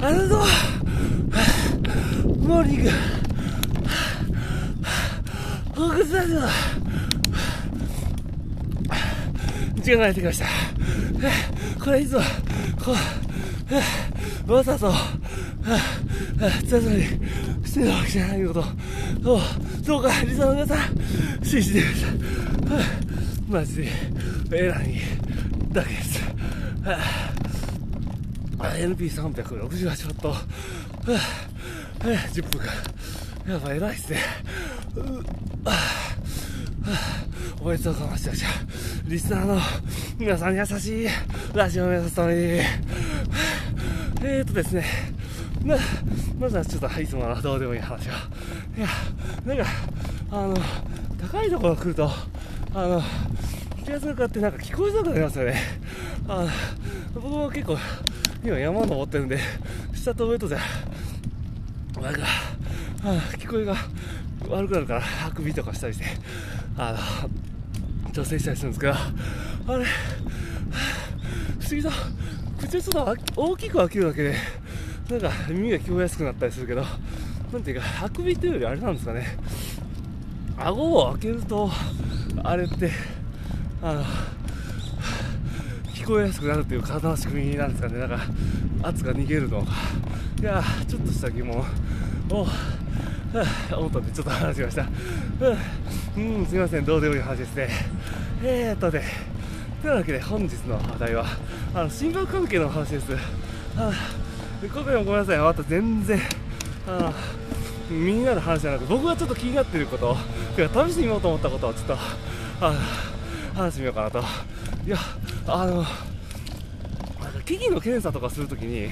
ありがとうモーニング報告だぞ時間がやってきました。これいつもこうわざと強そうにしてるわけじゃないことをどうかリサの皆さん信じてください。マジで偉いだけです。NP368 ちょっと。10分間やばい偉いっすね。おめでとうございましたリスナーの皆さんに優しいラジオを目指すために。えーとですね。ままずはちょっといつものどうでもいい話を。いやなんかあの高いところ来るとあの気がするかってなんか聞こえづらくなりますよね。あの僕も結構今山登ってるんで 下と上とじゃ。なんか、あ聞こえが悪くなるからあくびとかしたりして。あの調整したりするんですけどあれ不思議と口をちょっと大きく開けるだけでなんか耳が聞こえやすくなったりするけどなんていうかあくびというよりあれなんですかね。顎を開けるとあれってあの聞こえやすくなるという体の仕組みなんですかね、なんか圧が逃げるのか、いやちょっとした疑問を、思ったんで、ちょっと話しました。うん、すみません、どうでもいい話ですね。えーっとね、というわけで本日の話題は、あの心学関係の話です。あ今回もごめんなさい、また全然、あみんなの話じゃなくて僕がちょっと気になっていることてか試してみようと思ったことをちょっとあ話してみようかなといやあの機器の検査とかするときに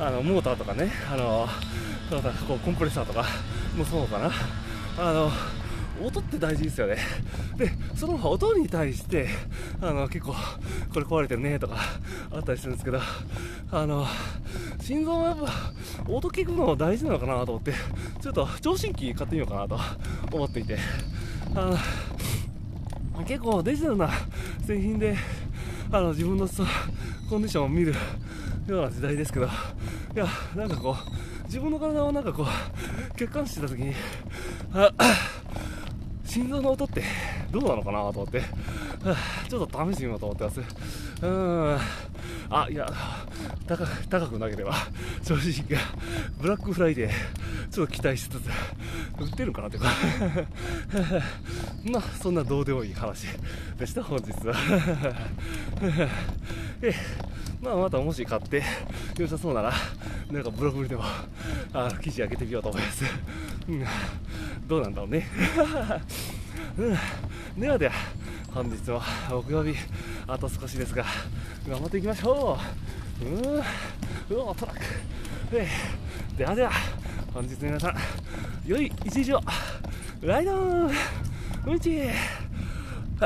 あのモーターとかねあのこうコンプレッサーとかもそうかな。あの音って大事ですよね。でその音に対してあの結構これ壊れてるねとかあったりするんですけどあの心臓もやっぱ音聞くの大事なのかなと思ってちょっと聴診器買ってみようかなと思っていて。あの結構デジタルな製品であの自分のコンディションを見るような時代ですけどいやなんかこう自分の体をなんかこう客観視した時に心臓の音ってどうなのかなと思って、ちょっと試してみようと思ってます。うん。あ、いや、高く高くなければ、正直、ブラックフライデー、ちょっと期待しつつ、売ってるかなっていうかまあ、そんなどうでもいい話でした、本日は。えまあ、またもし買って良さそうなら、なんかブログでもあ記事上げてみようと思います。うん、どうなんだろうね。うん、ではでは、本日も木曜日、あと少しですが、頑張っていきましょう。うん、うお、トラック。えではでは、本日の皆さん、良い一日を、ライドンうんち